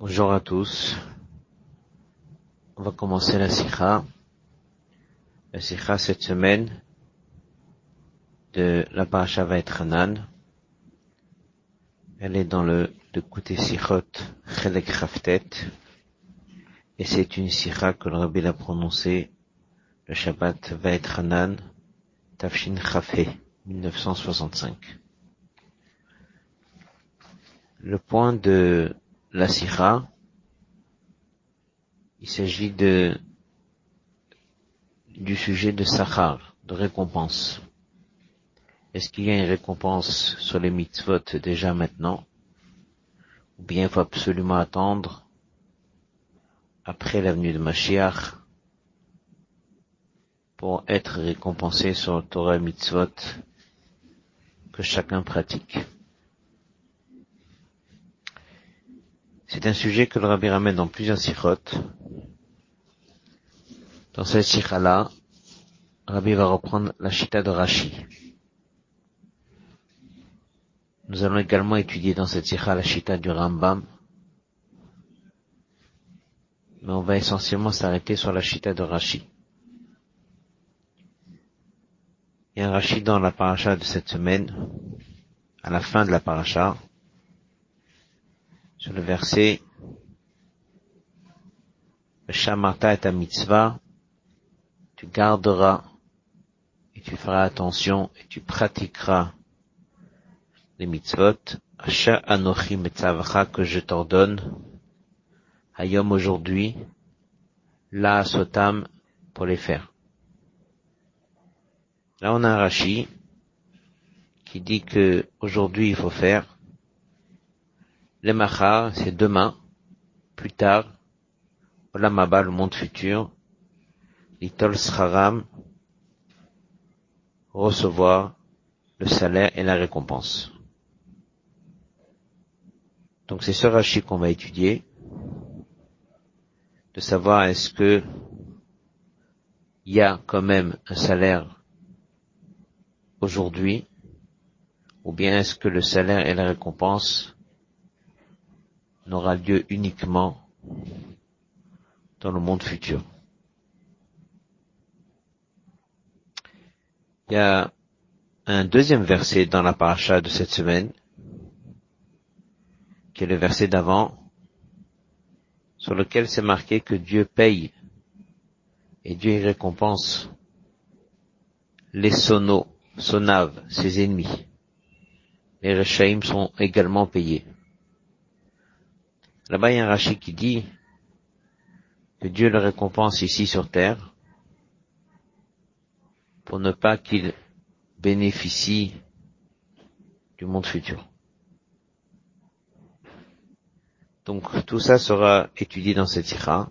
Bonjour à tous. On va commencer la sikha. La sikha cette semaine de la parasha Hanan. Elle est dans le de côté sikhot Chelek Khaftet. Et c'est une sikha que le rabbi a prononcée le Shabbat Hanan Tafshin Chafé 1965. Le point de la sira, il s'agit de du sujet de Sachar, de récompense. Est-ce qu'il y a une récompense sur les mitzvot déjà maintenant? Ou bien il faut absolument attendre après l'avenue de Mashiach pour être récompensé sur le Torah mitzvot que chacun pratique? C'est un sujet que le Rabbi ramène dans plusieurs sirotes. Dans cette sikha-là, Rabbi va reprendre la chita de Rashi. Nous allons également étudier dans cette sikha la chita du Rambam. Mais on va essentiellement s'arrêter sur la chita de Rashi. Il y a un Rashi dans la paracha de cette semaine, à la fin de la paracha, sur le verset Shamarta et ta mitzvah, tu garderas et tu feras attention et tu pratiqueras les mitzvot, Asha Anochi Metzavcha que je t'ordonne, Hayom aujourd'hui, la Sotam pour les faire. Là on a un Rashi qui dit que aujourd'hui il faut faire le machar, c'est demain, plus tard, Olamaba, le monde futur, Litol Scharam, recevoir le salaire et la récompense. Donc c'est ce rachis qu'on va étudier, de savoir est-ce que il y a quand même un salaire aujourd'hui, ou bien est-ce que le salaire et la récompense n'aura lieu uniquement dans le monde futur. Il y a un deuxième verset dans la paracha de cette semaine, qui est le verset d'avant, sur lequel c'est marqué que Dieu paye et Dieu y récompense les sonos, sonaves, ses ennemis. Les rechaïms sont également payés. Là-bas, il y a un Rashi qui dit que Dieu le récompense ici sur terre pour ne pas qu'il bénéficie du monde futur. Donc tout ça sera étudié dans cette sikha.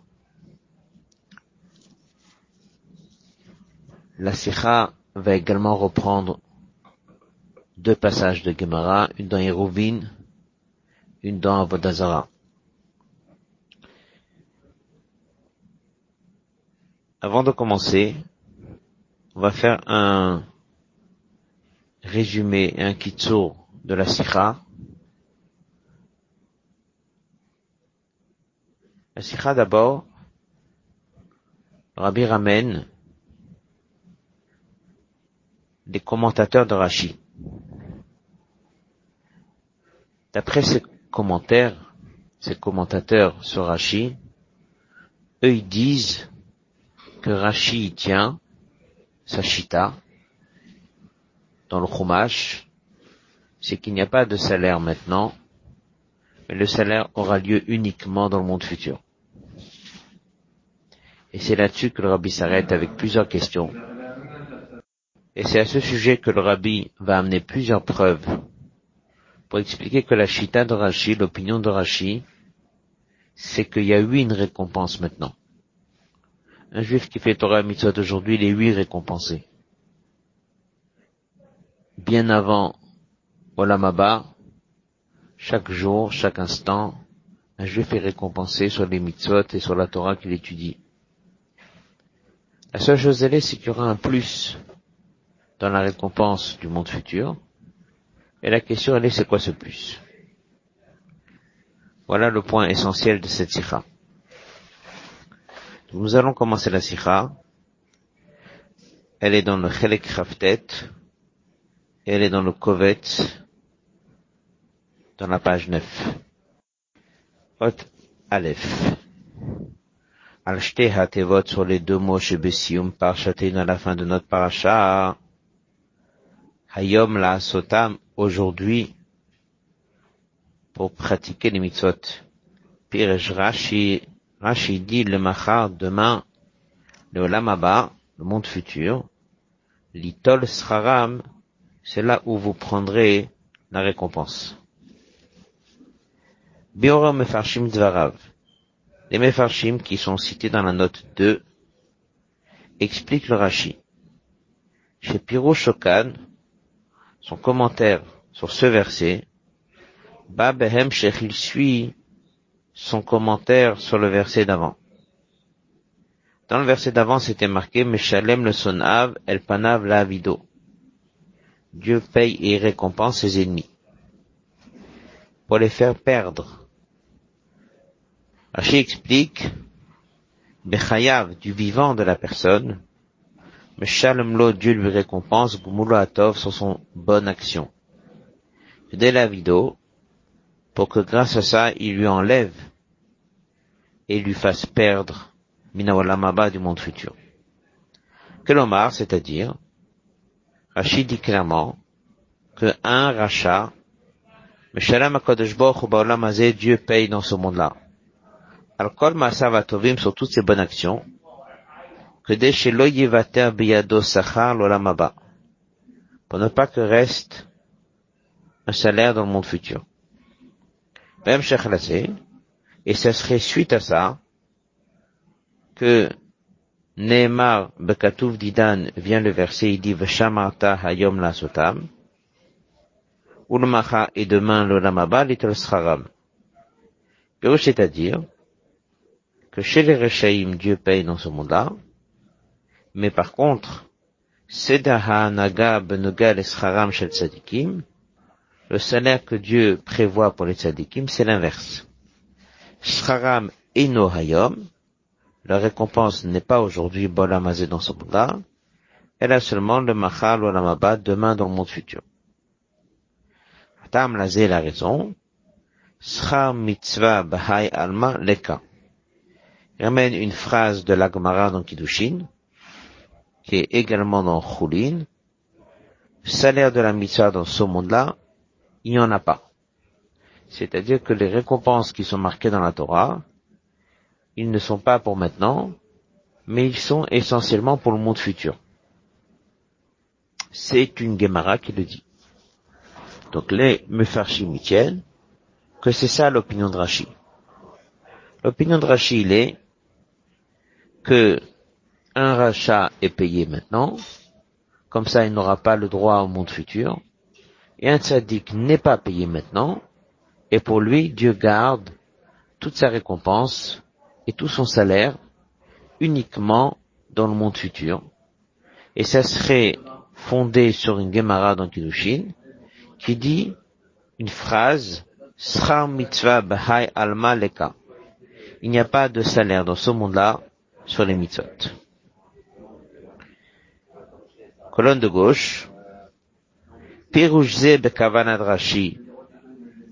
La sikha va également reprendre deux passages de Gemara, une dans Hérovin, une dans Avodazara. Avant de commencer, on va faire un résumé et un kitso de la sikha. La sikha d'abord, Rabbi ramène des commentateurs de Rashi. D'après ces commentaires, ces commentateurs sur Rashi, eux ils disent que Rashi tient sa chita dans le chumash, c'est qu'il n'y a pas de salaire maintenant, mais le salaire aura lieu uniquement dans le monde futur. Et c'est là-dessus que le rabbi s'arrête avec plusieurs questions. Et c'est à ce sujet que le rabbi va amener plusieurs preuves pour expliquer que la chita de Rashi, l'opinion de Rashi, c'est qu'il y a eu une récompense maintenant. Un juif qui fait Torah Mitzvot aujourd'hui, il est huit récompensé. Bien avant Olamaba, chaque jour, chaque instant, un juif est récompensé sur les mitzvot et sur la Torah qu'il étudie. La seule chose elle est, c'est qu'il y aura un plus dans la récompense du monde futur. Et la question elle est, c'est quoi ce plus? Voilà le point essentiel de cette sikha. Nous allons commencer la sikha. Elle est dans le Chelek Khaftet. Elle est dans le Kovet. Dans la page 9. Hot Aleph. Al Hatevot sur les deux mots chez Bessium par à la fin de notre paracha. Hayom la Sotam aujourd'hui pour pratiquer les mitzvot. Pirej Rashi, Rashi dit le machar demain, le lamaba, le monde futur, l'itol sraram, c'est là où vous prendrez la récompense. Biora mefarshim dvarav. Les mefarshim qui sont cités dans la note 2 expliquent le Rashi. Chez Piro Shokan, son commentaire sur ce verset, Babehem il suit son commentaire sur le verset d'avant. Dans le verset d'avant, c'était marqué Meshalem le sonav, el panav la. Dieu paye et récompense ses ennemis pour les faire perdre. Rashi explique Bechayav du vivant de la personne, Meshalem lo Dieu lui récompense Gumulo Atov sur son bonne action. Dès la vidéo, pour que grâce à ça, il lui enlève et lui fasse perdre Minawalamaba du monde futur. Kelomar, c'est-à-dire, Rachid dit clairement que un rachat, Meshalam Baruch Dieu paye dans ce monde-là. Al-Kol sur toutes ses bonnes actions, que des chez Yevater Biyado Sachar Lolamaba, pour ne pas que reste un salaire dans le monde futur. Même et ce serait suite à ça que Neymar Bekatouf Didan vient le verset, il dit Veshamarta Hayom la Sotam, Ulmacha et demain le Lamaba little. C'est-à-dire que chez les Rechaim, Dieu paye dans ce monde-là, mais par contre, Sedaha Naga Benuga Scharam Shel Tzadikim, le salaire que Dieu prévoit pour les tzadikim, c'est l'inverse. Shraram eno hayom, la récompense n'est pas aujourd'hui bolamazé dans ce monde elle a seulement le machal ou lamaba demain dans le monde futur. Atam lazé la raison, Shra mitzvah bahai alma leka. Il ramène une phrase de l'Agmara dans Kiddushin, qui est également dans Chulin, salaire de la mitzvah dans ce monde-là il n'y en a pas. C'est-à-dire que les récompenses qui sont marquées dans la Torah, ils ne sont pas pour maintenant, mais ils sont essentiellement pour le monde futur. C'est une Gemara qui le dit. Donc les Mefarshim tiennent que c'est ça l'opinion de Rashi. L'opinion de Rashi, il est que un rachat est payé maintenant, comme ça il n'aura pas le droit au monde futur, et un tzaddik n'est pas payé maintenant, et pour lui, Dieu garde toute sa récompense et tout son salaire uniquement dans le monde futur. Et ça serait fondé sur une Gemara dans Kiddushin qui dit une phrase Sra mitzvah alma leka. Il n'y a pas de salaire dans ce monde-là sur les mitzvot. Colonne de gauche,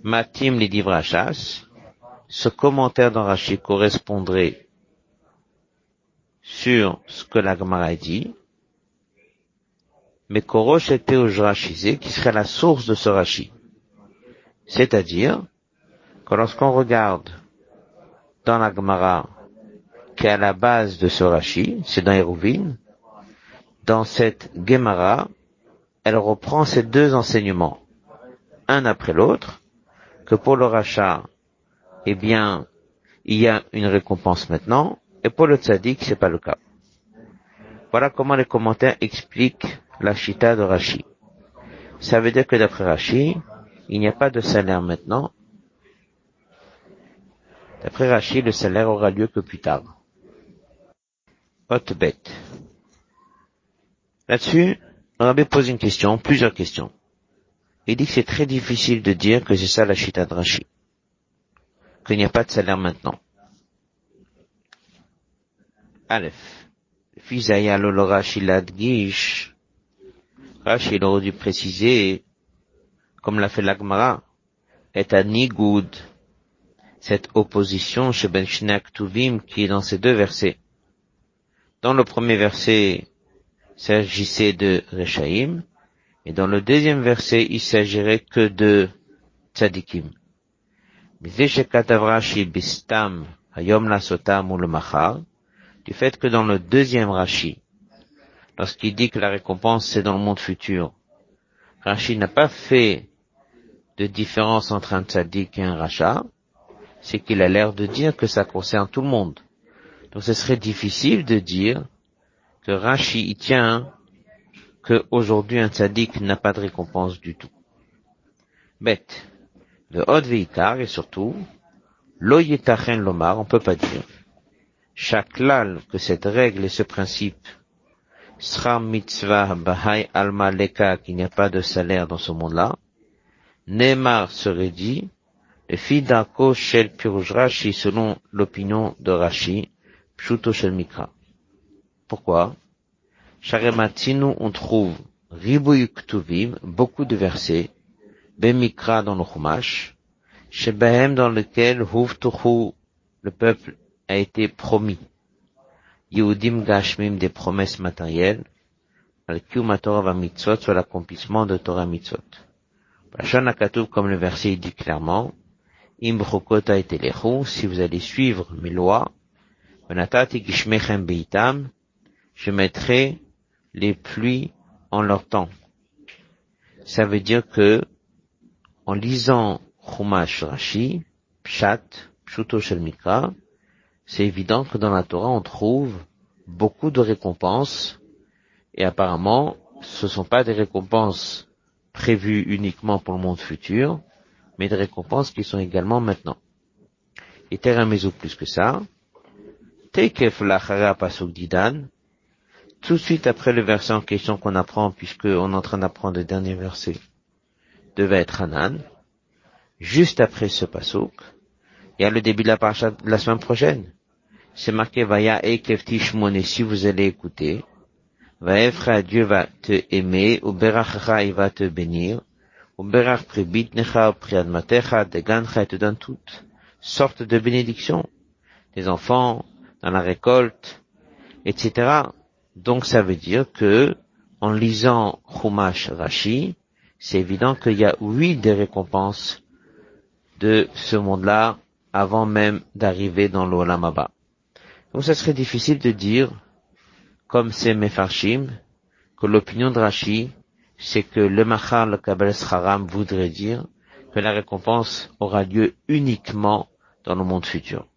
Matim Lidivrachas, ce commentaire dans Rashi correspondrait sur ce que la Gemara dit, mais Korosh était au qui serait la source de ce Rashi. C'est-à-dire que lorsqu'on regarde dans la Gemara, qui est à la base de ce Rashi, c'est dans Hérouvine, dans cette Gemara, elle reprend ces deux enseignements, un après l'autre, que pour le rachat, eh bien, il y a une récompense maintenant, et pour le tzaddik, c'est pas le cas. Voilà comment les commentaires expliquent la chita de Rashi. Ça veut dire que d'après Rashi, il n'y a pas de salaire maintenant. D'après Rashi, le salaire aura lieu que plus tard. Haute bête. Là-dessus, Rabbi pose une question, plusieurs questions. Il dit que c'est très difficile de dire que c'est ça la chita de qu'il n'y a pas de salaire maintenant. Aleph. Fizaya gish. Rashi aurait dû préciser, comme l'a fait l'Agmara, est à Nigoud, cette opposition chez Ben Tuvim qui est dans ces deux versets. Dans le premier verset, il s'agissait de Rechaim, et dans le deuxième verset, il s'agirait que de Tzadikim. Du fait que dans le deuxième Rashi, lorsqu'il dit que la récompense c'est dans le monde futur, Rashi n'a pas fait de différence entre un tzaddik et un rachat, c'est qu'il a l'air de dire que ça concerne tout le monde. Donc ce serait difficile de dire que Rashi y tient qu'aujourd'hui un tzaddik n'a pas de récompense du tout. Bête. Le Hod et surtout, Lo Lomar, on peut pas dire. Chaque lal que cette règle et ce principe sera mitzvah bahai alma leka qu'il n'y a pas de salaire dans ce monde-là, Neymar serait dit, le fidako shel piruj selon l'opinion de Rashi, pshuto shel mikra. Pourquoi? Sharematinu, on trouve ribuyuk tuvim, beaucoup de versets, bemikra dans le chumash, dans lequel huvtuchu, le peuple a été promis. Yehudim gashmim des promesses matérielles, al Torah mitzvot sur l'accomplissement de Torah mitzvot. comme le verset dit clairement, im si vous allez suivre mes lois, beitam, je mettrai les pluies en leur temps. Ça veut dire que, en lisant Chumash Rashi, Pshat, Pshuto Shel Mikra, c'est évident que dans la Torah on trouve beaucoup de récompenses et apparemment ce ne sont pas des récompenses prévues uniquement pour le monde futur, mais des récompenses qui sont également maintenant. Et Teramizo plus que ça, Tekef Lachara Pasuk Didan, tout de suite après le verset en question qu'on apprend, puisqu'on est en train d'apprendre le dernier verset, devait être Hanan, juste après ce pasuk, il y a le début de la paracha de la semaine prochaine. C'est marqué Vaya Ekefti Shmone, si vous allez écouter. Vaefra, Dieu va te aimer, ou Berachacha, il va te bénir, ou Berach Pribitnecha, Priadmatecha, Degancha, il te donne toutes sortes de bénédictions. Des enfants, dans la récolte, etc. Donc ça veut dire que, en lisant Chumash Rashi, c'est évident qu'il y a oui des récompenses de ce monde-là avant même d'arriver dans l'Olamaba. Donc ça serait difficile de dire, comme c'est Mefarshim, que l'opinion de Rashi, c'est que le Machar, le Kabbalah Haram voudrait dire que la récompense aura lieu uniquement dans le monde futur.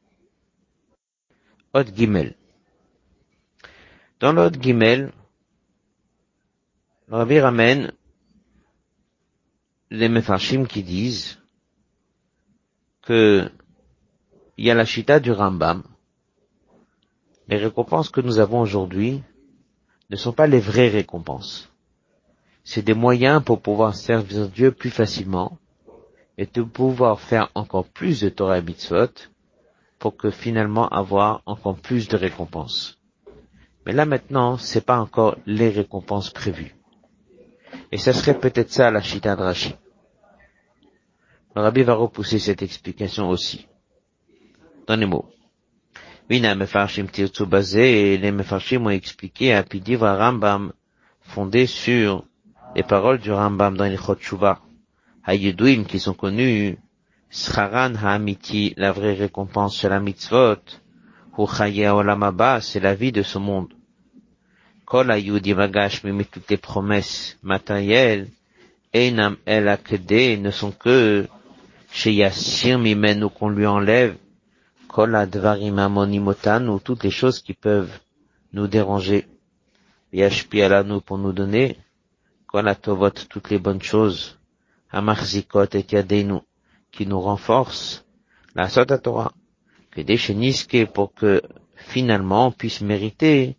Hot Gimel. Dans l'autre Gimel, le Rabbi ramène les Mefarshim qui disent que il y a la chita du Rambam. Les récompenses que nous avons aujourd'hui ne sont pas les vraies récompenses. C'est des moyens pour pouvoir servir Dieu plus facilement et de pouvoir faire encore plus de Torah et Mitzvot pour que finalement avoir encore plus de récompenses. Mais là maintenant, c'est pas encore les récompenses prévues. Et ça serait peut-être ça la chita de. Le rabbi va repousser cette explication aussi. Dans les mots. Vina mefarshim basé les mefarshim ont expliqué à Pidivra Rambam fondé sur les paroles du Rambam dans les Chotchouva. Hayuduim qui sont connus, Scharan Ha'amiti, la vraie récompense sur la mitzvot, ou Olamaba, c'est la vie de ce monde. Kol Ayudi mais toutes les promesses matérielles, Einam El Akede, ne sont que chez Yassir Mimenu qu'on lui enlève, Kol Advarim Amonimotan, ou toutes les choses qui peuvent nous déranger. Yashpi nous pour nous donner, Kol Atovot, toutes les bonnes choses, Amarzikot et Yadenu, qui nous renforcent, la Sota Torah, que des pour que finalement on puisse mériter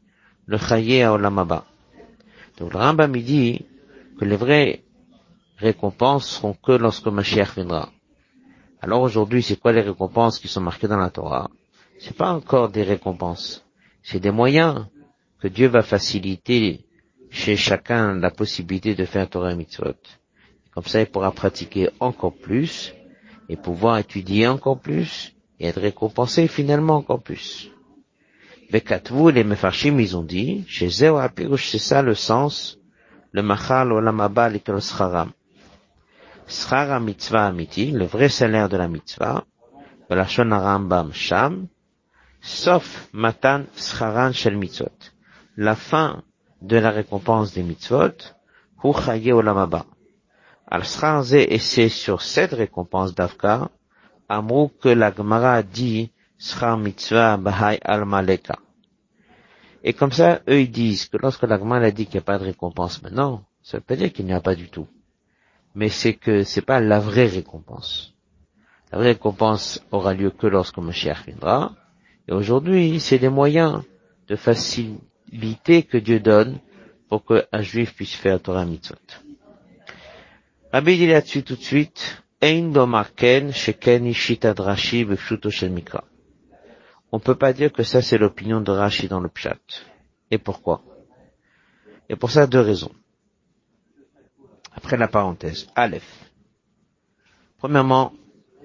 le Chaye à Olamaba. Donc le Rambam dit que les vraies récompenses seront que lorsque Mashiach viendra. Alors aujourd'hui, c'est quoi les récompenses qui sont marquées dans la Torah? C'est pas encore des récompenses, c'est des moyens que Dieu va faciliter chez chacun la possibilité de faire Torah mitzvot. Comme ça, il pourra pratiquer encore plus et pouvoir étudier encore plus et être récompensé finalement encore plus. Vous, les mefarshim, ils ont dit, chez Zéo c'est ça le sens, le machal olam haba likol scharam. Schara mitzvah amiti, le vrai salaire de la mitzvah, la Rambam sham, sauf matan scharan shel mitzvot. La fin de la récompense des mitzvot, hu chaye olam. Al et c'est sur cette récompense d'Afka, Amrou que la Gemara dit Schar mitzvah bahai al maleka. Et comme ça, eux ils disent que lorsque la Gemara a dit qu'il n'y a pas de récompense maintenant, ça veut pas dire qu'il n'y a pas du tout. Mais c'est que c'est pas la vraie récompense. La vraie récompense aura lieu que lorsque Moshiach viendra. Et aujourd'hui, c'est des moyens de facilité que Dieu donne pour qu'un juif puisse faire Torah mitzvot. Rabbi dit là-dessus tout de suite, on peut pas dire que ça c'est l'opinion de Rashi dans le Pshat. Et pourquoi? Et pour ça, deux raisons. Après la parenthèse. Aleph. Premièrement,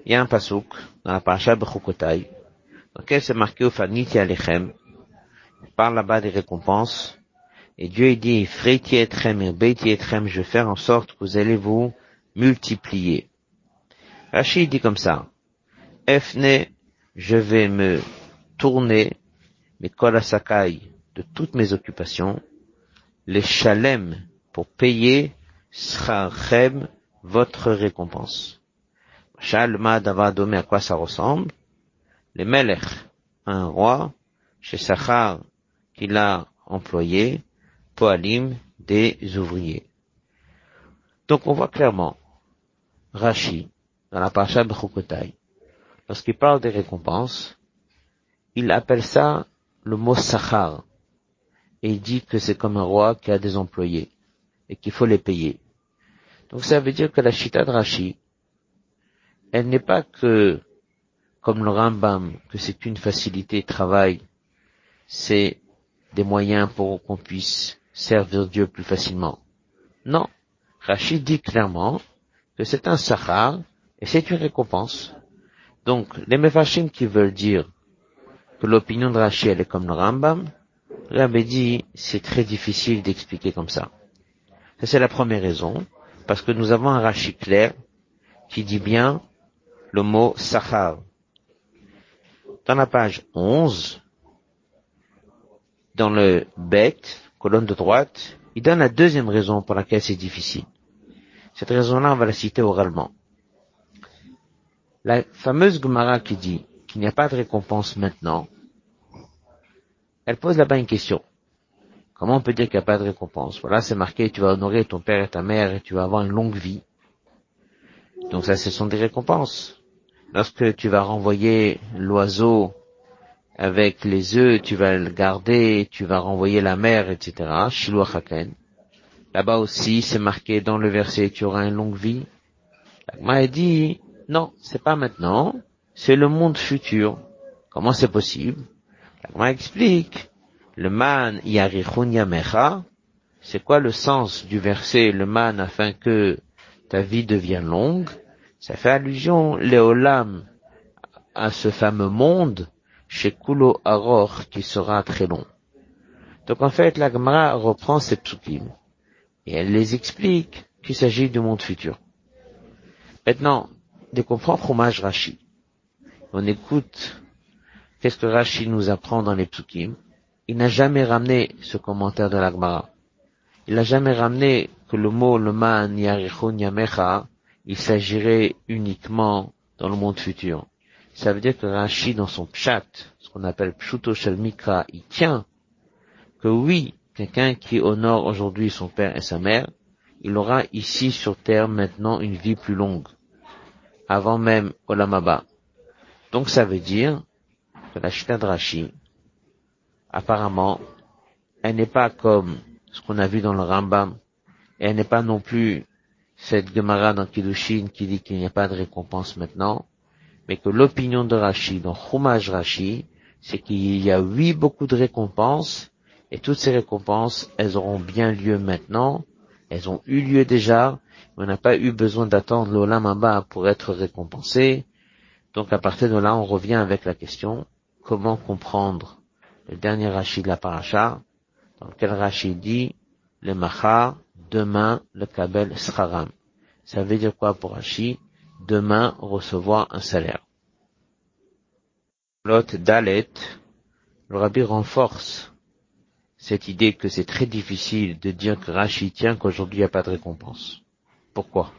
il y a un pasouk dans la paracha Bechukotai, dans lequel c'est marqué au Faniti Alechem. Il parle là-bas des récompenses. Et Dieu dit, Freiti etrem et Beiti etrem, je vais faire en sorte que vous allez vous multiplier. Rachid dit comme ça. Efne, je vais me tourner, mes kolasakai, de toutes mes occupations, les chalem, pour payer srachem, votre récompense. Shalma donné à quoi ça ressemble? Les melech, un roi, chez Sachar, qu'il a employé, poalim, des ouvriers. Donc on voit clairement, Rashi, dans la parasha Bechukotai, lorsqu'il parle des récompenses, il appelle ça le mot sachar. Et il dit que c'est comme un roi qui a des employés et qu'il faut les payer. Donc ça veut dire que la chita de Rashi, elle n'est pas que, comme le Rambam, que c'est une facilité de travail, c'est des moyens pour qu'on puisse servir Dieu plus facilement. Non. Rashi dit clairement que c'est un sachar et c'est une récompense. Donc, les Mefashim qui veulent dire que l'opinion de Rachel est comme le Rambam, Rabbi dit, c'est très difficile d'expliquer comme ça. Ça, c'est la première raison, parce que nous avons un Rashi clair qui dit bien le mot Sahar. Dans la page 11, dans le Bet, colonne de droite, il donne la deuxième raison pour laquelle c'est difficile. Cette raison-là, on va la citer oralement. La fameuse Gemara qui dit qu'il n'y a pas de récompense maintenant, elle pose là-bas une question. Comment on peut dire qu'il n'y a pas de récompense? Voilà, c'est marqué, tu vas honorer ton père et ta mère et tu vas avoir une longue vie. Donc ça, ce sont des récompenses. Lorsque tu vas renvoyer l'oiseau avec les œufs, tu vas le garder, tu vas renvoyer la mère, etc. Là-bas aussi, c'est marqué dans le verset, tu auras une longue vie. La dit, non, c'est pas maintenant, c'est le monde futur. Comment c'est possible? La explique, le man yarichun yamecha, c'est quoi le sens du verset le man afin que ta vie devienne longue? Ça fait allusion, léolam, à ce fameux monde, chez Kulo Aror, qui sera très long. Donc en fait, la reprend ces psukim, et elle les explique qu'il s'agit du monde futur. Maintenant, de comprendre fromage Rashi. On écoute qu'est-ce que Rashi nous apprend dans les psukim. Il n'a jamais ramené ce commentaire de l'Agmara. Il n'a jamais ramené que le mot le man yamecha, il s'agirait uniquement dans le monde futur. Ça veut dire que Rashi, dans son pshat, ce qu'on appelle pshuto shel mikra, il tient que oui, quelqu'un qui honore aujourd'hui son père et sa mère, il aura ici sur terre maintenant une vie plus longue avant même Olamaba. Donc ça veut dire la Shita Rashi, apparemment, elle n'est pas comme ce qu'on a vu dans le Rambam, et elle n'est pas non plus cette Gemara dans Kiddushin qui dit qu'il n'y a pas de récompense maintenant, mais que l'opinion de Rashi, dans Chumash Rashi, c'est qu'il y a huit beaucoup de récompenses, et toutes ces récompenses, elles auront bien lieu maintenant, elles ont eu lieu déjà, on n'a pas eu besoin d'attendre l'Olam pour être récompensé. Donc à partir de là, on revient avec la question, comment comprendre le dernier Rashi de la paracha, dans lequel Rashi dit, le Macha, demain, le Kabel Sraram. Ça veut dire quoi pour Rashi? Demain, recevoir un salaire. L'autre Dalet, le Rabbi renforce cette idée que c'est très difficile de dire que Rashi tient qu'aujourd'hui il n'y a pas de récompense. Pourquoi?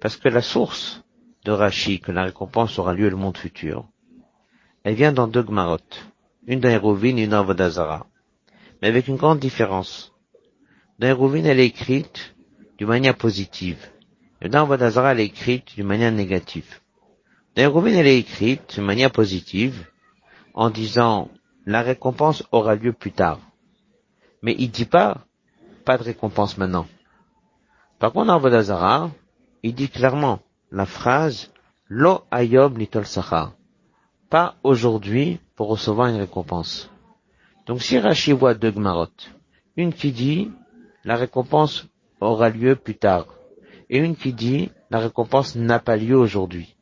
Parce que la source de Rashi, que la récompense aura lieu le monde futur, elle vient dans deux Gmarot, une dans et une dans mais avec une grande différence. Dans elle est écrite d'une manière positive, et dans Vodazara, elle est écrite d'une manière négative. Dans elle est écrite d'une manière positive, en disant la récompense aura lieu plus tard. Mais il dit pas, pas de récompense maintenant. Par contre, dans Vodazara, il dit clairement la phrase Lo ayob litol sachar. Pas aujourd'hui pour recevoir une récompense. Donc si Rashi voit deux gmarot, une qui dit la récompense aura lieu plus tard, et une qui dit la récompense n'a pas lieu aujourd'hui.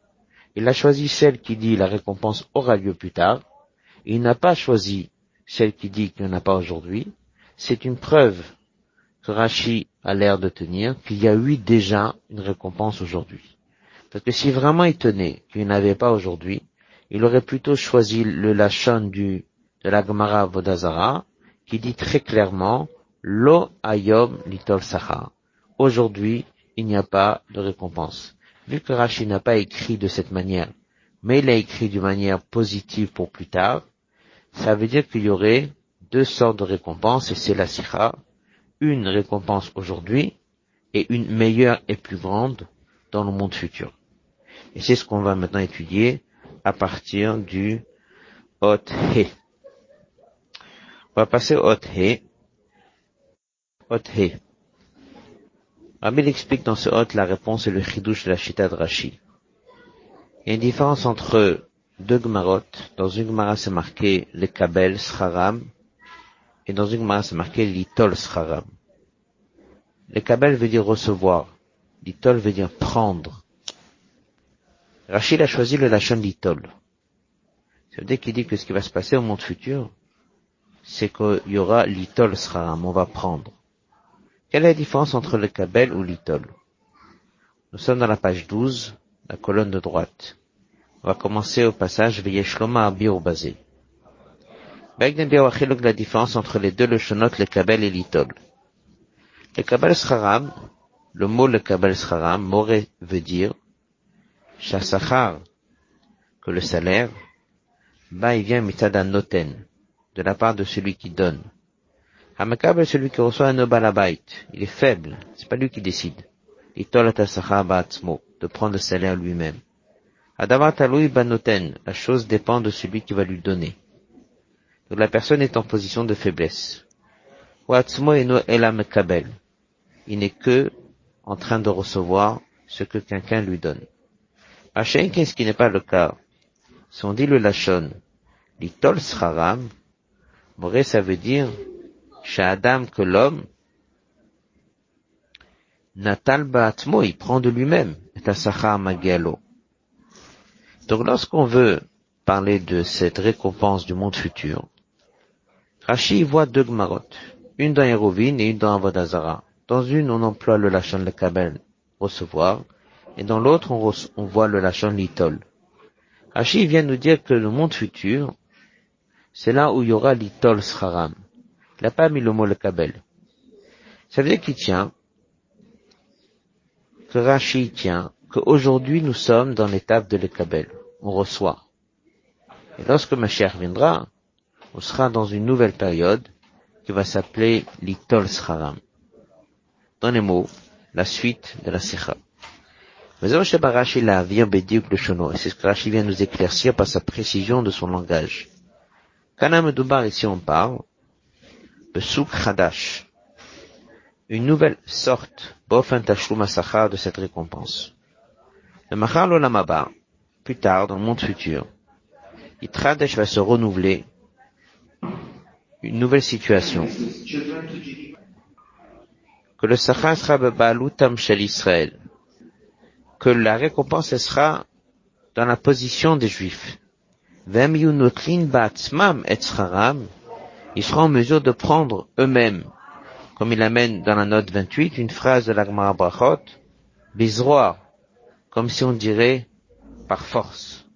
Il a choisi celle qui dit la récompense aura lieu plus tard, et il n'a pas choisi celle qui dit qu'il n'y en a pas aujourd'hui, c'est une preuve que Rashi a l'air de tenir qu'il y a eu déjà une récompense aujourd'hui. Parce que si vraiment il tenait qu'il n'y pas aujourd'hui, il aurait plutôt choisi le lachon du, de la Gemara Vodazara, qui dit très clairement, Lo ayom litol sachar. Aujourd'hui, il n'y a pas de récompense. Vu que Rashi n'a pas écrit de cette manière, mais il a écrit d'une manière positive pour plus tard, ça veut dire qu'il y aurait deux sortes de récompenses, et c'est la sikha, une récompense aujourd'hui et une meilleure et plus grande dans le monde futur. Et c'est ce qu'on va maintenant étudier à partir du Hot He. On va passer au Hot He. Hot He. Explique dans ce Hot la réponse et le chidouche de la Chita de Rashi. Il y a une différence entre deux Gemarot. Dans une Gemara c'est marqué le Kabel, Scharam, et dans une Gemara, c'est marqué l'itol scharam. Le kabel veut dire recevoir. L'itol veut dire prendre. Rachid a choisi le lachon l'itol. Ça veut dire qu'il dit que ce qui va se passer au monde futur, c'est qu'il y aura l'itol scharam, on va prendre. Quelle est la différence entre le kabel ou l'itol? Nous sommes dans la page 12, la colonne de droite. On va commencer au passage Veyeshloma Abir Bazé la différence entre les deux, le shonot, le kabel et l'itol? Le kabel scharam, le mot le kabel scharam, moré veut dire, shasachar, que le salaire, bah, il vient mitada noten, de la part de celui qui donne. Hamakabel, celui qui reçoit un obalabait, il est faible, c'est pas lui qui décide. L'itol de prendre le salaire lui-même. Adavat taloui banoten, la chose dépend de celui qui va lui donner. Donc la personne est en position de faiblesse. Il n'est que en train de recevoir ce que quelqu'un lui donne. Qu'est-ce qui n'est pas le cas? Si on dit le lachon, l'itol sraram, moré ça veut dire, Adam que l'homme, natal ba'atmo, il prend de lui-même, et magialo. Donc lorsqu'on veut parler de cette récompense du monde futur, Rashi voit deux gmarot, une dans Hérovine et une dans Avodazara. Dans une, on emploie le lachon le kabel, recevoir, et dans l'autre, on, voit le lachon l'itol. Rashi vient nous dire que le monde futur, c'est là où il y aura l'itol sraram. Il n'a pas mis le mot le kabel. Ça veut dire qu'il tient, que Rashi tient, qu'aujourd'hui nous sommes dans l'étape de l'ekabel. On reçoit. Et lorsque ma chère viendra, on sera dans une nouvelle période qui va s'appeler l'Itol Scharam. Dans les mots, la suite de la Sikha. Mais Rashi la le et c'est ce que Rashi vient nous éclaircir par sa précision de son langage. Kanam Dubar, ici on parle, de Souk Hadash, une nouvelle sorte, Bofen Tashlum de cette récompense. Le Machar Lolamaba, plus tard, dans le monde futur, Yitradesh va se renouveler, une nouvelle situation. Que le Sachar sera Balutam Shel Israël. Que la récompense sera dans la position des Juifs. Ils seront en mesure de prendre eux-mêmes, comme il amène dans la note 28, une phrase de l'Agmara Brachot, comme si on dirait par force.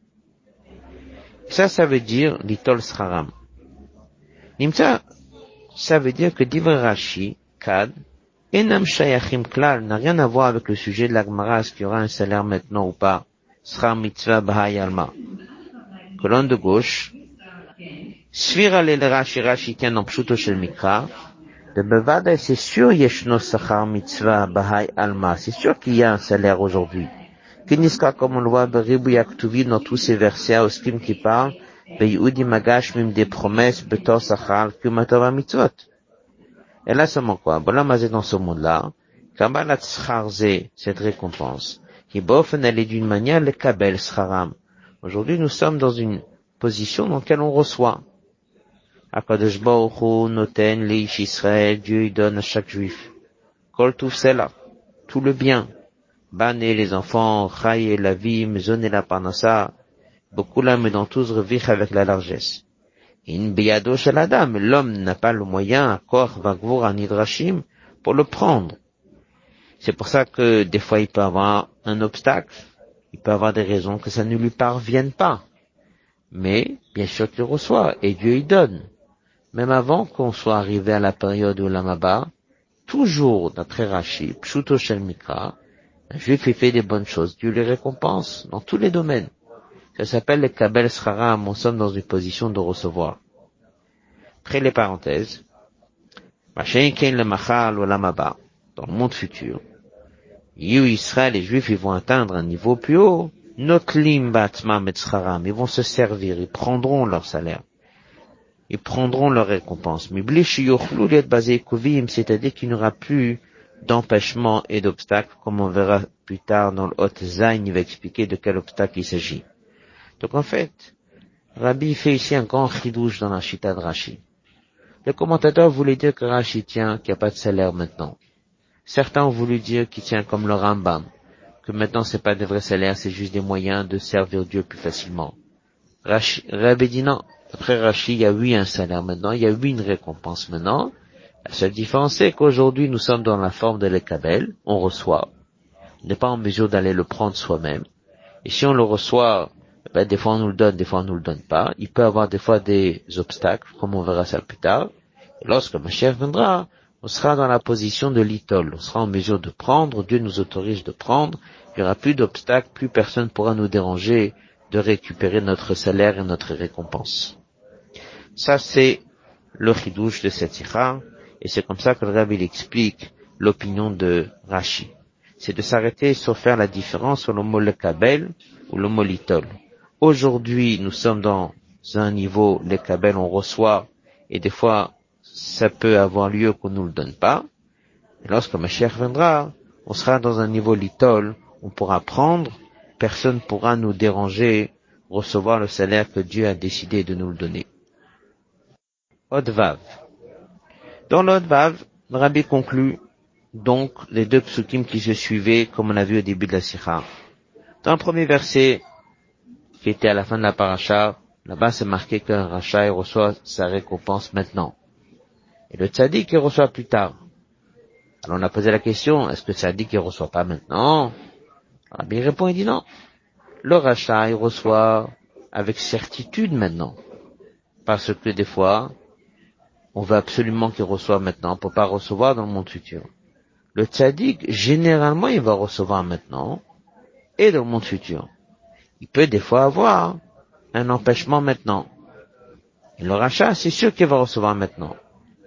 Ça, ça veut dire litol sraram. Nimta, ça veut dire que Divrashi, Kad, Enam Shayachim Klal n'a rien à voir avec le sujet de l'Agmara, est-ce qu'il y aura un salaire maintenant ou pas. Sra mitzvah Alma. Colonne de gauche. Svira le Rashi Rashi tient dans Pshuto Shel Mikra. De Bevada, c'est sûr Yeshno Sachar Mitzvah Bahai Alma. C'est sûr qu'il y a un salaire aujourd'hui. Kiniska, comme on le voit, Beribu Yaktuvi dans tous ces versets à Oskim qui parlent Beyoudi Magashmim des promesses, Betor Sachar, Kumatova Mitzvot. Et là seulement quoi? Bon là, est dans ce monde-là, Kabbalat Scharze, cette récompense, qui bofen, elle est d'une manière le Kabel Scharam. Aujourd'hui, nous sommes dans une position dans laquelle on reçoit. Akadosh Noten, Leish Israël, Dieu il donne à chaque juif. Kol là, tout le bien. Bané les enfants, et la vie, et la Parnassa, beaucoup mais dans tous revivre avec la largesse. In biyado dame, l'homme n'a pas le moyen, à Kor, Vagvur, Anidrashim, pour le prendre. C'est pour ça que des fois il peut avoir un obstacle, il peut avoir des raisons que ça ne lui parvienne pas. Mais, bien sûr qu'il reçoit, et Dieu y donne. Même avant qu'on soit arrivé à la période où l'Amaba, toujours d'après Rashi, Pshuto Shel Mikra, un juif il fait des bonnes choses, Dieu les récompense dans tous les domaines. Ça s'appelle le Kabel Sraram, on sommes dans une position de recevoir. Après les parenthèses, dans le monde futur, You Israël, les Juifs, ils vont atteindre un niveau plus haut. Notlim Batmam et ils vont se servir, ils prendront leur salaire. Ils prendront leur récompense. C'est-à-dire qu'il n'y aura plus d'empêchement et d'obstacles, comme on verra plus tard dans le Hot Zain, il va expliquer de quel obstacle il s'agit. Donc en fait, Rabbi fait ici un grand chidouche dans la chita de Rashi. Le commentateur voulait dire que Rashi tient qu'il n'y a pas de salaire maintenant. Certains ont voulu dire qu'il tient comme le Rambam, que maintenant c'est pas des vrais salaires, c'est juste des moyens de servir Dieu plus facilement. Rabbi dit non. Après Rashi, il y a oui un salaire maintenant, il y a oui une récompense maintenant. La seule différence c'est qu'aujourd'hui nous sommes dans la forme de l'Ekabel, on reçoit. On n'est pas en mesure d'aller le prendre soi-même. Et si on le reçoit, ben, des fois on nous le donne, des fois on nous le donne pas. Il peut avoir des fois des obstacles, comme on verra ça plus tard. Lorsque ma chère viendra, on sera dans la position de l'itol, on sera en mesure de prendre, Dieu nous autorise de prendre, il n'y aura plus d'obstacles, plus personne pourra nous déranger de récupérer notre salaire et notre récompense. Ça c'est le chidouche de cette ira, et c'est comme ça que le rabbi explique l'opinion de Rashi. C'est de s'arrêter sur faire la différence sur le mot le kabel ou le mot litol. Aujourd'hui, nous sommes dans un niveau, le kabel, on reçoit, et des fois, ça peut avoir lieu qu'on nous le donne pas. Et lorsque ma chère viendra, on sera dans un niveau litol, on pourra prendre, personne pourra nous déranger, recevoir le salaire que Dieu a décidé de nous le donner. Odvav. Dans l'Odvav, Rabbi conclut donc les deux psukim qui se suivaient, comme on a vu au début de la Sikha. Dans le premier verset, qui était à la fin de la paracha, là-bas c'est marqué qu'un rachat reçoit sa récompense maintenant. Et le tzaddik, il reçoit plus tard. Alors on a posé la question, est-ce que le tzaddik, il reçoit pas maintenant? Alors il répond, il dit non. Le rachat, il reçoit avec certitude maintenant. Parce que des fois, on veut absolument qu'il reçoive maintenant pour pas recevoir dans le monde futur. Le tzaddik, généralement, il va recevoir maintenant et dans le monde futur. Il peut des fois avoir un empêchement maintenant. Le rachat, c'est sûr qu'il va recevoir maintenant.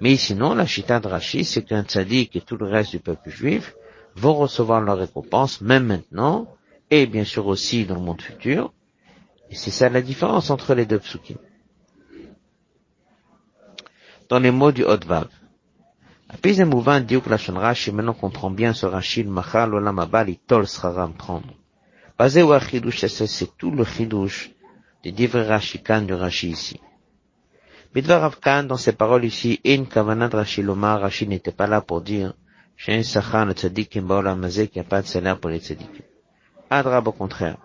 Mais sinon, la chita de Rashi, c'est qu'un tzaddik et tout le reste du peuple juif vont recevoir leur récompense, même maintenant, et bien sûr aussi dans le monde futur. Et c'est ça la différence entre les deux psukim. Dans les mots du Hodvav. Mouvement dit que la Rashi, maintenant comprend bien ce Rashi, le Machal, Olam Abal, Tol Sraram prendre. Basé ou c'est tout le chidouche des divers Rashikan du Rashi ici. Bidvar Avkan, dans ses paroles ici, in kavanat Rashi Lomar, Rashi n'était pas là pour dire, chez un sachan le tzadikim baolam mazé, qu'il n'y a pas de salaire pour les tzadikim. Adrab au contraire.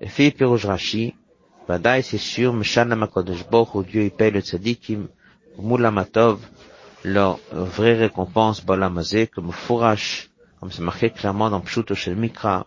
Et fait Pirouj Rashi, Badaï c'est sûr, Meshana Makodesh Boch, où Dieu il paye le tzadikim, Moulamatov, leur vraie récompense baolam mazé, comme Fourash, comme c'est marqué clairement dans Pshuto Shel Mikra,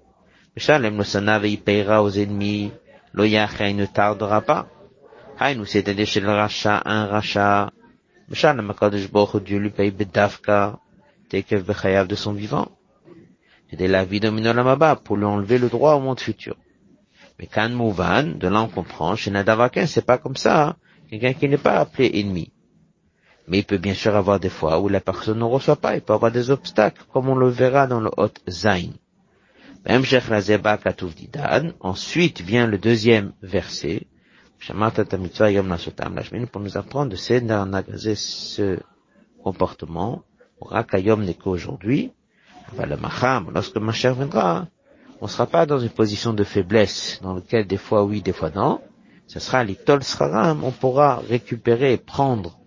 Shalem le sanav il payera aux ennemis, lo il ne tardera pas. Haïnou, c'est-à-dire chez le rachat, un rachat. Shalem akadosh baruch Dieu lui paye bedavka, tekev bechayav de son vivant. Et de la vie de pour lui enlever le droit au monde futur. Mais quand Mouvan, de là on comprend, chez Nadavakin, c'est pas comme ça, hein. quelqu'un qui n'est pas appelé ennemi. Mais il peut bien sûr avoir des fois où la personne ne reçoit pas, il peut avoir des obstacles, comme on le verra dans le Hot Zain. Ensuite vient le deuxième verset. Pour nous apprendre de ce comportement. Rakayom n'est qu'aujourd'hui. Lorsque ma chère viendra, on ne sera pas dans une position de faiblesse, dans laquelle des fois oui, des fois non. Ce sera l'itol sraram, on pourra récupérer et prendre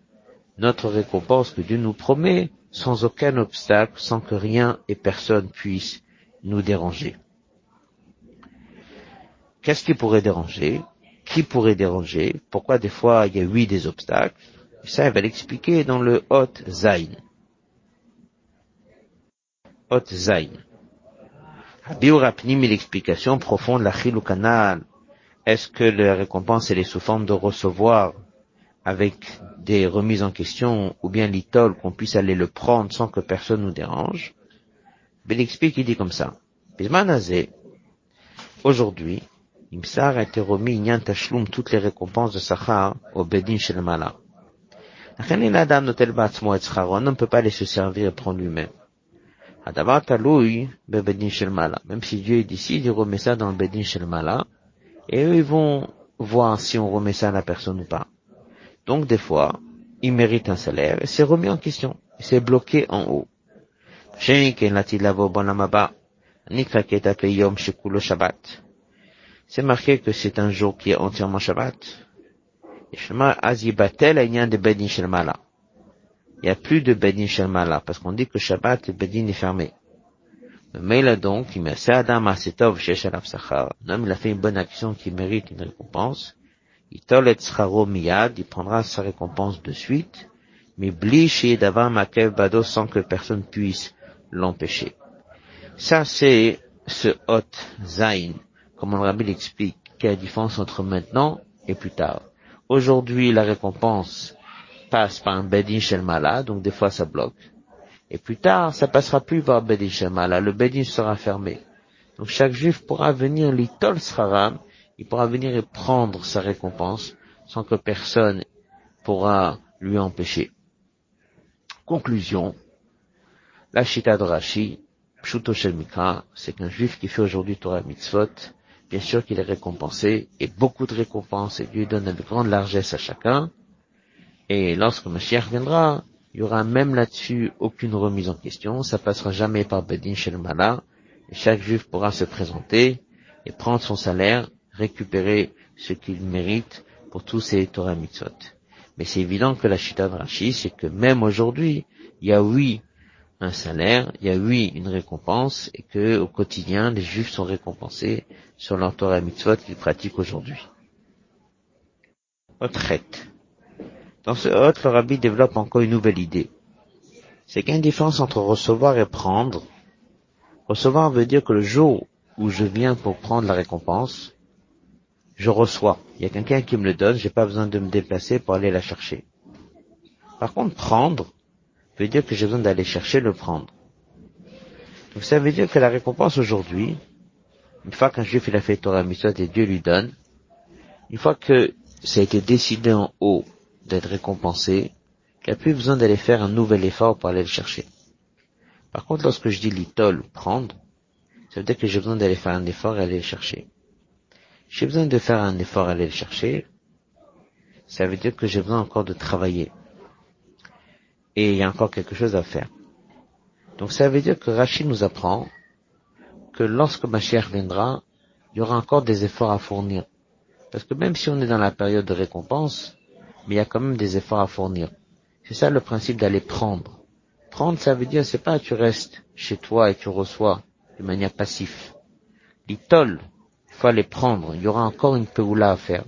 notre récompense que Dieu nous promet sans aucun obstacle, sans que rien et personne puisse nous déranger. Qu'est-ce qui pourrait déranger? Qui pourrait déranger? Pourquoi des fois il y a huit des obstacles? Ça, elle va l'expliquer dans le Hot Zain. Hot Zain. Rapnim l'explication profonde, la chil canal. Est-ce que la récompense elle est sous forme de recevoir avec des remises en question ou bien l'itol qu'on puisse aller le prendre sans que personne nous dérange? Il explique, il dit comme ça. Aujourd'hui, Imsar a été remis Tashlum toutes les récompenses de Sachar au Bedin Shel Mala. On ne peut pas aller se servir et prendre lui-même. Même si Dieu décide, il remet ça dans le Bedin Shel Mala, et eux, ils vont voir si on remet ça à la personne ou pas. Donc, des fois, il mérite un salaire, et c'est remis en question. C'est bloqué en haut. C'est marqué que c'est un jour qui est entièrement Shabbat. Il n'y a plus de Bedin Shalmala, parce qu'on dit que Shabbat, le Bedin est fermé. Mais là donc, il met Adam Asetov il a fait une bonne action qui mérite une récompense. Il tolet il prendra sa récompense de suite. Mais bli d'avoir makev bado sans que personne puisse l'empêcher. Ça, c'est ce hot zain, comme le rabbi l'explique, quelle est la différence entre maintenant et plus tard. Aujourd'hui, la récompense passe par un bedin shel mala, donc des fois ça bloque. Et plus tard, ça passera plus par bedin shel mala, le bedin sera fermé. Donc chaque juif pourra venir l'itol sraram, il pourra venir et prendre sa récompense sans que personne pourra lui empêcher. Conclusion, la Shita de Rashi, Pshuto Mikra, c'est qu'un juif qui fait aujourd'hui Torah Mitzvot, bien sûr qu'il est récompensé, et beaucoup de récompenses, et Dieu donne avec grande largesse à chacun. Et lorsque Mashiach viendra, il y aura même là-dessus aucune remise en question, ça passera jamais par Bedin Shel Mala, et chaque juif pourra se présenter et prendre son salaire, récupérer ce qu'il mérite pour tous ses Torah Mitzvot. Mais c'est évident que la Shita de Rashi, c'est que même aujourd'hui, il y a oui un salaire, il y a oui une récompense et que au quotidien les juifs sont récompensés sur leur Torah mitzvot qu'ils pratiquent aujourd'hui. Retraite. Dans ce hôte, le rabbi développe encore une nouvelle idée. C'est qu'il y a une différence entre recevoir et prendre. Recevoir veut dire que le jour où je viens pour prendre la récompense, je reçois. Il y a quelqu'un qui me le donne, j'ai pas besoin de me déplacer pour aller la chercher. Par contre, prendre, veut dire que j'ai besoin d'aller chercher le prendre. Donc ça veut dire que la récompense aujourd'hui, une fois qu'un juif il a fait Torah Mitzvot et Dieu lui donne, une fois que ça a été décidé en haut d'être récompensé, il n'y a plus besoin d'aller faire un nouvel effort pour aller le chercher. Par contre, lorsque je dis litol, prendre, ça veut dire que j'ai besoin d'aller faire un effort et aller le chercher. J'ai besoin de faire un effort et aller le chercher, ça veut dire que j'ai besoin encore de travailler. Et il y a encore quelque chose à faire. Donc ça veut dire que Rachid nous apprend que lorsque Mashiach viendra, il y aura encore des efforts à fournir. Parce que même si on est dans la période de récompense, mais il y a quand même des efforts à fournir. C'est ça le principe d'aller prendre. Prendre, ça veut dire, c'est pas tu restes chez toi et tu reçois de manière passive. L'itol, il faut aller prendre. Il y aura encore une peoula à faire.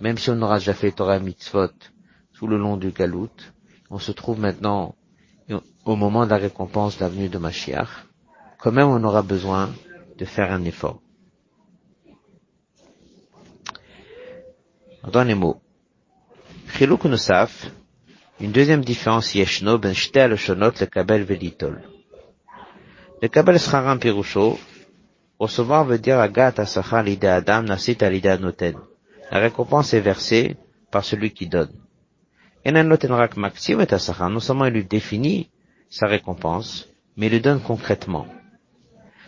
Même si on aura déjà fait Torah mitzvot tout le long du galout, on se trouve maintenant au moment de la récompense de la venue de Mashiach, quand même on aura besoin de faire un effort. Dans les mots. Chiluk une deuxième différence yeshno ben shte le kabel velitol. Le kabel scharam pirusho, recevoir veut dire agat asachar l'idée adam nasit à noten. La récompense est versée par celui qui donne. Non seulement il lui définit sa récompense, mais il le donne concrètement.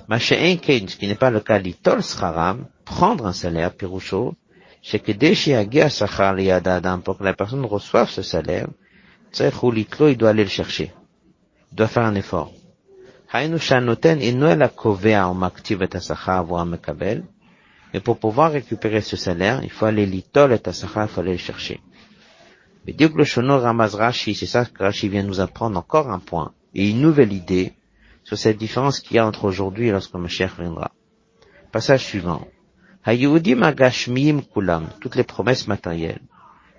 Machéen ce qui n'est pas le cas l'itol scharam, prendre un salaire, pirusho, c'est que dès adam, pour que la personne reçoive ce salaire, il doit aller le chercher. Il doit faire un effort. Et pour pouvoir récupérer ce salaire, il faut aller l'itol et il faut aller le chercher. Mais Dieu le Shono Ramaz Rashi, c'est ça que Rashi vient nous apprendre encore un point et une nouvelle idée sur cette différence qu'il y a entre aujourd'hui et lorsque Mashiach viendra. Passage suivant. Hayudim agashmim kulam, toutes les promesses matérielles.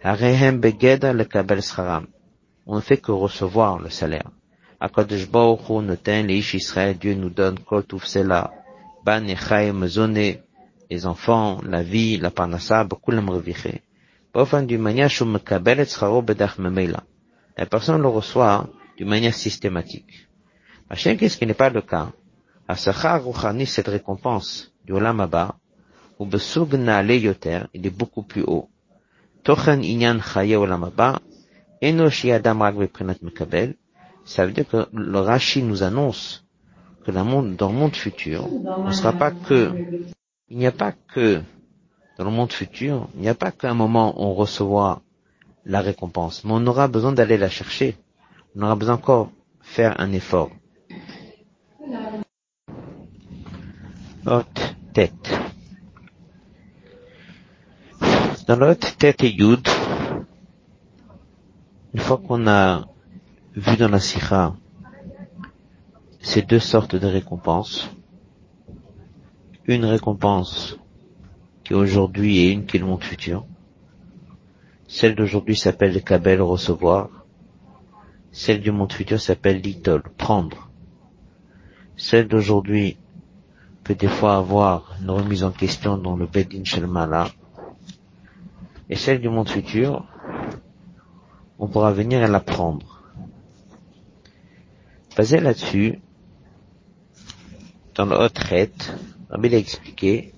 Harehem begeda le kabel scharam. On ne fait que recevoir le salaire. Akadosh Baruch Hu noten leish Israël, Dieu nous donne kol tufsela, ban mezone, les enfants, la vie, la parnassa, kulam reviché. D'une manière La personne le reçoit d'une manière systématique. Machin, qu'est-ce qui n'est pas le cas? Asachar Rouhani, cette récompense du Olam Abba, ou Besugna Yoter, il est beaucoup plus haut. Tochen Inyan Chaye Olam Abba, Enoshi Adam Rag Mekabel, ça veut dire que le Rashi nous annonce que dans le monde futur, ne sera pas que, il n'y a pas que, dans le monde futur, il n'y a pas qu'un moment où on recevra la récompense, mais on aura besoin d'aller la chercher. On aura besoin encore faire un effort. Haute tête. Dans l'autre tête et yud, une fois qu'on a vu dans la sikha ces deux sortes de récompenses, une récompense qui aujourd'hui est une qui est le monde futur. Celle d'aujourd'hui s'appelle le kabel recevoir. Celle du monde futur s'appelle l'itol, prendre. Celle d'aujourd'hui peut des fois avoir une remise en question dans le Bedin Shelmala. Et celle du monde futur, on pourra venir et la prendre. Basé là-dessus, dans le Hotret, Rabbi l'a expliqué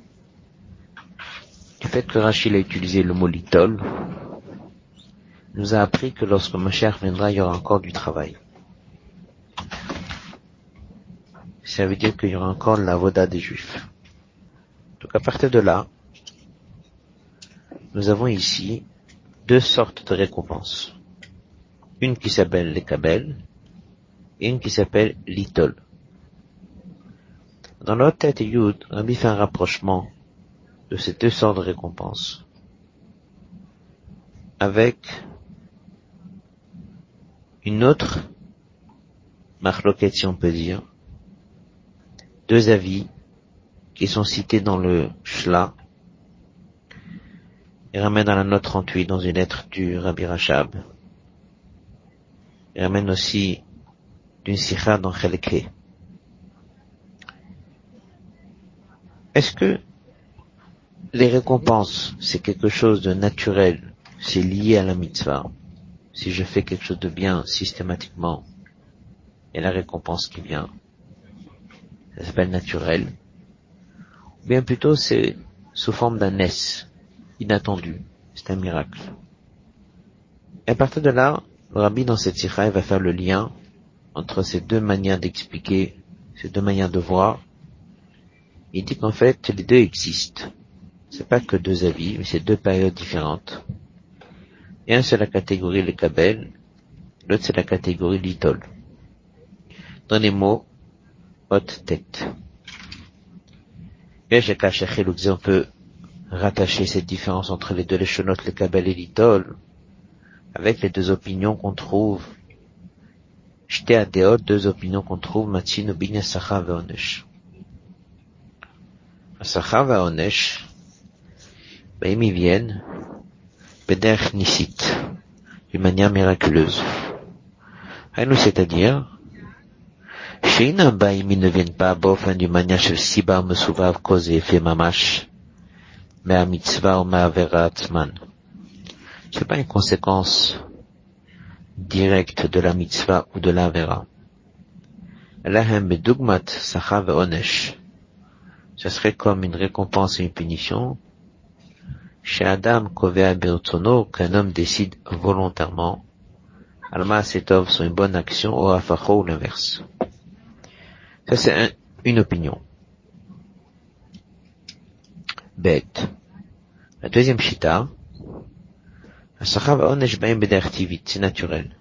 fait que Rachid a utilisé le mot litol, nous a appris que lorsque Mashiach viendra, il y aura encore du travail. Ça veut dire qu'il y aura encore la voda des Juifs. Donc à partir de là, nous avons ici deux sortes de récompenses. Une qui s'appelle les kabel et une qui s'appelle l'itol. Dans notre tête Yud, Rabbi fait un rapprochement de ces deux sortes de récompenses. Avec une autre marloquette, si on peut dire, deux avis qui sont cités dans le Shla, et ramène dans la note 38 dans une lettre du Rabbi Rachab. Il ramène aussi d'une sikha dans Chelke. Est-ce que les récompenses, c'est quelque chose de naturel, c'est lié à la mitzvah. Si je fais quelque chose de bien systématiquement, et la récompense qui vient, ça s'appelle naturel. Bien plutôt, c'est sous forme d'un S, inattendu. C'est un miracle. Et à partir de là, le rabbi dans cette sikha va faire le lien entre ces deux manières d'expliquer, ces deux manières de voir. Il dit qu'en fait, les deux existent. C'est pas que deux avis, mais c'est deux périodes différentes. Et un c'est la catégorie le kabel, l'autre c'est la catégorie l'itol. Dans les mots, haute tête. Et on peut rattacher cette différence entre les deux, les chenotes, le kabel et l'itol, avec les deux opinions qu'on trouve J'étais à deux opinions qu'on trouve Matsino Binya Sacha Veonesh. Sacha Veonesh, ils viennent, Beder Nisit, d'une manière miraculeuse. nous, c'est-à-dire, Sheina Baïmi ne viennent pas bof d'une manière chez Siba Mesuvav cause et effet mamash, mais à mitzvah ou ma man. C'est pas une conséquence directe de la mitzvah ou de l'avera. Lahem bedugmat sachav onesh. Ce serait comme une récompense et une punition. Chez Adam kovea birtono, qu'un homme décide volontairement. Alma setov sont une bonne action, ou afacho ou l'inverse. Ça c'est une opinion. Bête. La deuxième chita, c'est naturel.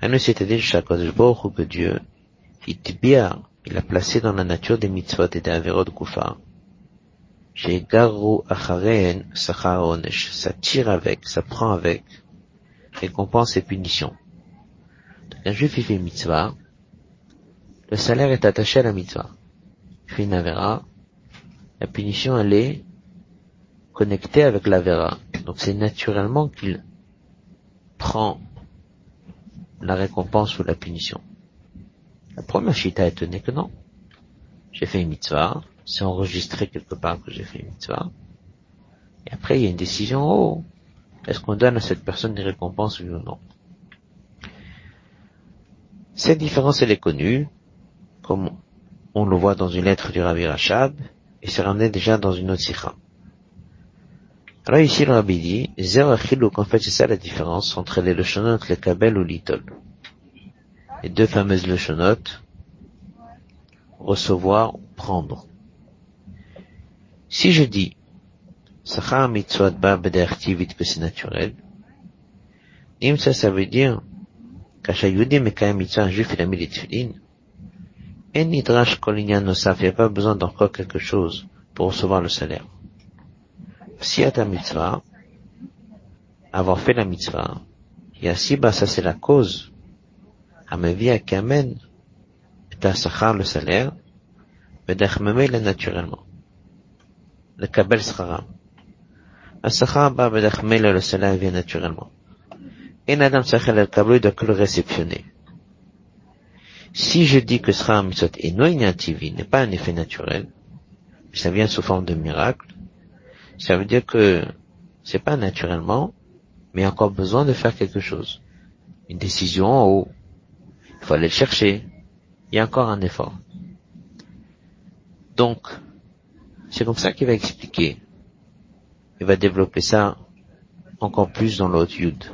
c'est-à-dire que Dieu, il a placé dans la nature des mitzvot et des averot kufa. Ça tire avec, ça prend avec, récompense et punition. Donc un juif, il une mitzvah, le salaire est attaché à la mitzvah. Il fait une avera, la punition, elle est connectée avec la vera. Donc c'est naturellement qu'il prend la récompense ou la punition. La première chita est étonnée que non. J'ai fait une mitzvah, c'est enregistré quelque part que j'ai fait une mitzvah. Et après, il y a une décision, oh, est-ce qu'on donne à cette personne des récompenses ou non? Cette différence, elle est connue, comme on le voit dans une lettre du Rabbi Rachab, et c'est ramené déjà dans une autre sikha. Alors ici, le Rabbi dit, en fait, c'est ça la différence entre les Leshonot, les Kabel ou l'Itol. Les deux fameuses Leshonot, recevoir ou prendre. Si je dis, Sachar mitzvot ba que c'est naturel, Im ça, veut dire, qu'Achayudim et Kayam mitzvah, un juif, il a mis les tefillin, en nidrash kol inyan nosaf, il n'y a pas besoin d'encore quelque chose pour recevoir le salaire si à ta mitzvah, avoir fait la mitzvah, Yassiba, ça c'est la cause, qui amène ta sachar, le salaire, mais naturellement. Kabel sera. Le sachar, bah, le salaire vient naturellement. Et Nadam Sachar, le que le réceptionner. Si je dis que sera mitzvot est non n'est pas un effet naturel, ça vient sous forme de miracle, ça veut dire que c'est pas naturellement, mais encore besoin de faire quelque chose. Une décision en haut. Il faut aller le chercher. Il y a encore un effort. Donc, c'est comme ça qu'il va expliquer. Il va développer ça encore plus dans l'autre yud.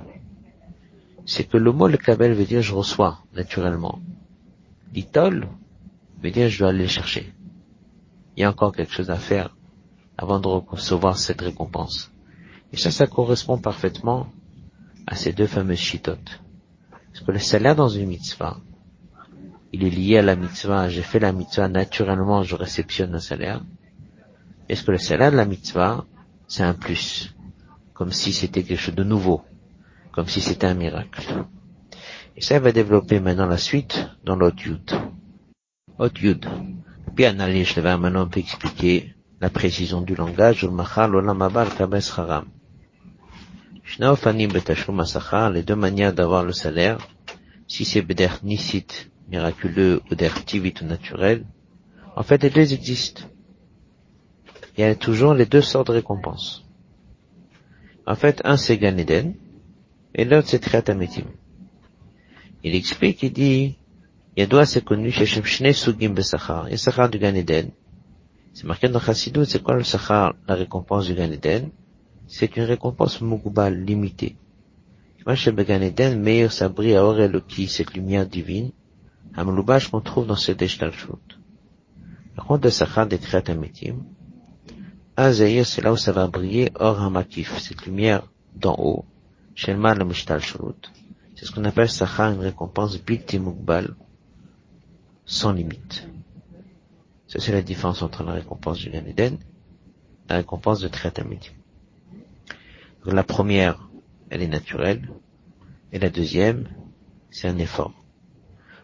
C'est que le mot le kabel veut dire je reçois naturellement. L'itol veut dire je dois aller le chercher. Il y a encore quelque chose à faire avant de recevoir cette récompense. Et ça, ça correspond parfaitement à ces deux fameuses chitotes. Parce que le salaire dans une mitzvah, il est lié à la mitzvah. J'ai fait la mitzvah, naturellement, je réceptionne un salaire. Est-ce que le salaire de la mitzvah, c'est un plus. Comme si c'était quelque chose de nouveau. Comme si c'était un miracle? Et ça va développer maintenant la suite dans l'autre yud. Autre yud. Puis je vais maintenant un peu expliquer la précision du langage, les deux manières d'avoir le salaire, si c'est beder nisit, miraculeux, ou der ou naturel, en fait les deux existent. Il y a toujours les deux sortes de récompenses. En fait, un c'est Gan et l'autre c'est Triatametim. Il explique, il dit, il y a deux c'est connu chez Shne Sugim Besachar, il y a du Gan C'est marqué dans Chassidut, c'est quoi le Sachar, la récompense du Gan Eden? C'est une récompense Mugbal, limitée. chez le Gan Eden, Meir Sabri Aor Eloki, cette lumière divine, Hamloubash qu'on trouve dans ce Deshtalshut. Par contre, le Sachar des Kriat Azaïr, c'est là où ça va briller, Or Hamakif, cette lumière d'en haut, Shelma le Mishtal C'est ce qu'on appelle Sachar, une récompense Bilti Mugbal, sans limite. Ça, c'est la différence entre la récompense du Gan Eden et la récompense de Triatamidi. La première, elle est naturelle, et la deuxième, c'est un effort.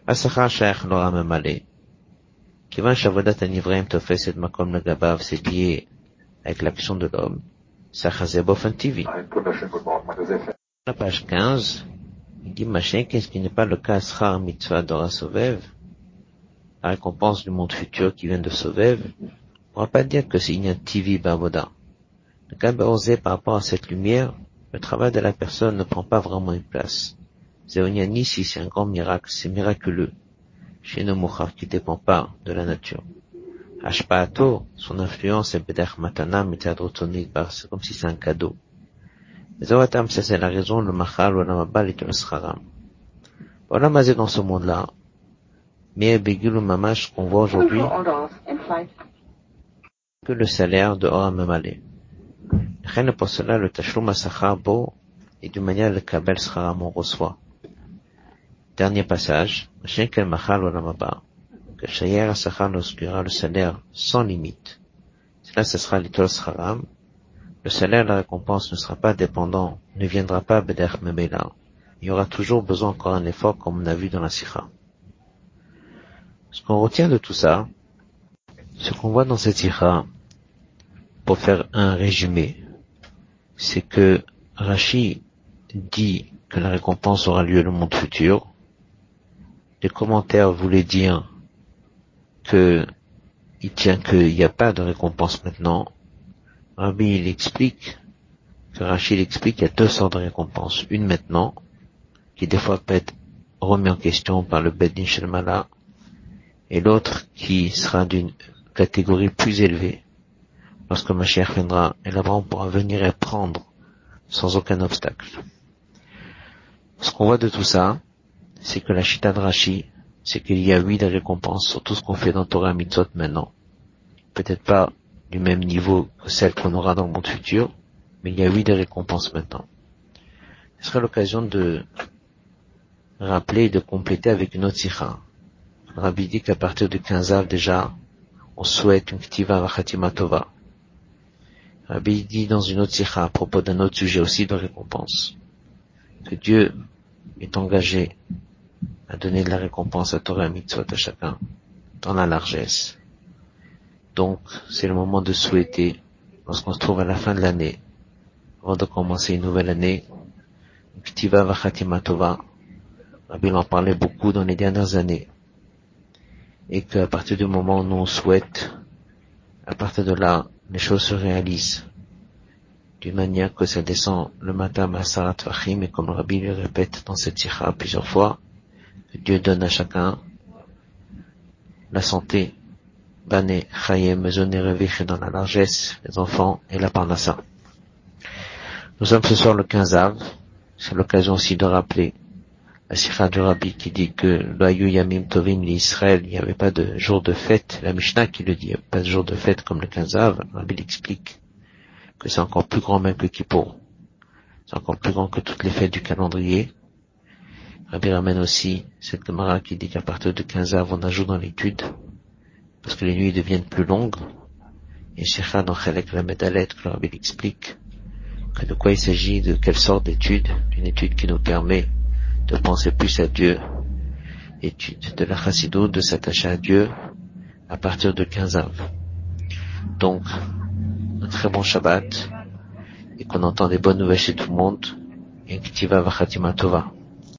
Asachar Shaykh Lora Mamale. Kivan Shavodat Anivraim Tofeset Makom Nagabav, c'est avec l'action de l'homme. TV. La page 15, il dit, machin, qu'est-ce qui n'est pas le cas Srar Mitzvah Dora Sovev? la récompense du monde futur qui vient de sauver, on ne pourra pas dire que c'est une TV Baboda. Le cas osé par rapport à cette lumière, le travail de la personne ne prend pas vraiment une place. Zéoniani, si c'est un grand miracle, c'est miraculeux. Chez nos qui dépend pas de la nature. Ashpaato, son influence est Bedach Matana, c'est comme si c'est un cadeau. Mais ça c'est la raison, le Machal, le Namabal et le Scharam. Voilà, dans ce monde-là, mais Begulu Mamash qu'on voit aujourd'hui que le salaire de Oram Mamale. Rien pour cela, le Tashlum Asachar Bo et d'une manière le Kabel Scharam on reçoit. Dernier passage, Shenkel Machal Olamaba, que Shayer Asachar nous le salaire sans limite. Cela, ce sera l'Itol Scharam. Le salaire, la récompense ne sera pas dépendant, ne viendra pas Beder Mebela. Il y aura toujours besoin encore un effort comme on a vu dans la Sikha. Ce qu'on retient de tout ça, ce qu'on voit dans cette ira, pour faire un résumé, c'est que Rashi dit que la récompense aura lieu le monde futur. Les commentaires voulaient dire que il tient qu'il n'y a pas de récompense maintenant. Rabbi, il explique, que Rachid explique qu'il y a deux sortes de récompenses. Une maintenant, qui des fois peut être remise en question par le Bedin Shelmala, et l'autre qui sera d'une catégorie plus élevée. Lorsque ma chère viendra, et là on pourra venir et prendre sans aucun obstacle. Ce qu'on voit de tout ça, c'est que la chita de Rashi, c'est qu'il y a huit récompenses sur tout ce qu'on fait dans Torah Mitzot maintenant. Peut-être pas du même niveau que celle qu'on aura dans le monde futur, mais il y a huit récompenses maintenant. Ce sera l'occasion de rappeler et de compléter avec une autre sikha. Rabbi dit qu'à partir du 15 av déjà, on souhaite une ktiva vachatima tova. Rabbi dit dans une autre sikha à propos d'un autre sujet aussi de récompense, que Dieu est engagé à donner de la récompense à Torah Mitzvot à chacun, dans la largesse. Donc, c'est le moment de souhaiter, lorsqu'on se trouve à la fin de l'année, avant de commencer une nouvelle année, ktiva vachatima tova. Rabbi en parlait beaucoup dans les dernières années et qu'à partir du moment où nous souhaite, à partir de là, les choses se réalisent d'une manière que ça descend le matin à Sarat Fahim et comme le Rabbi le répète dans cette sikha plusieurs fois, Dieu donne à chacun la santé, Bané, Chayem, dans la largesse, les enfants et la parnassa. Nous sommes ce soir le 15 av, c'est l'occasion aussi de rappeler la Sikha du Rabbi qui dit que l'Ayu Yamim Tovim l'Israël, il n'y avait pas de jour de fête. La Mishnah qui le dit, il n'y avait pas de jour de fête comme le 15 av. Le Rabbi explique que c'est encore plus grand même que Kippour. C'est encore plus grand que toutes les fêtes du calendrier. Rabbi ramène aussi cette Gemara qui dit qu'à partir de 15 av, on ajoute dans l'étude, parce que les nuits deviennent plus longues. Et Sikha dans Chalek la que Rabbi explique que de quoi il s'agit, de quelle sorte d'étude, une étude qui nous permet de penser plus à Dieu, étude de la chassidou, de s'attacher à Dieu à partir de 15 ans. Donc, un très bon Shabbat, et qu'on entend des bonnes nouvelles chez tout le monde, et va Vachatima Tova.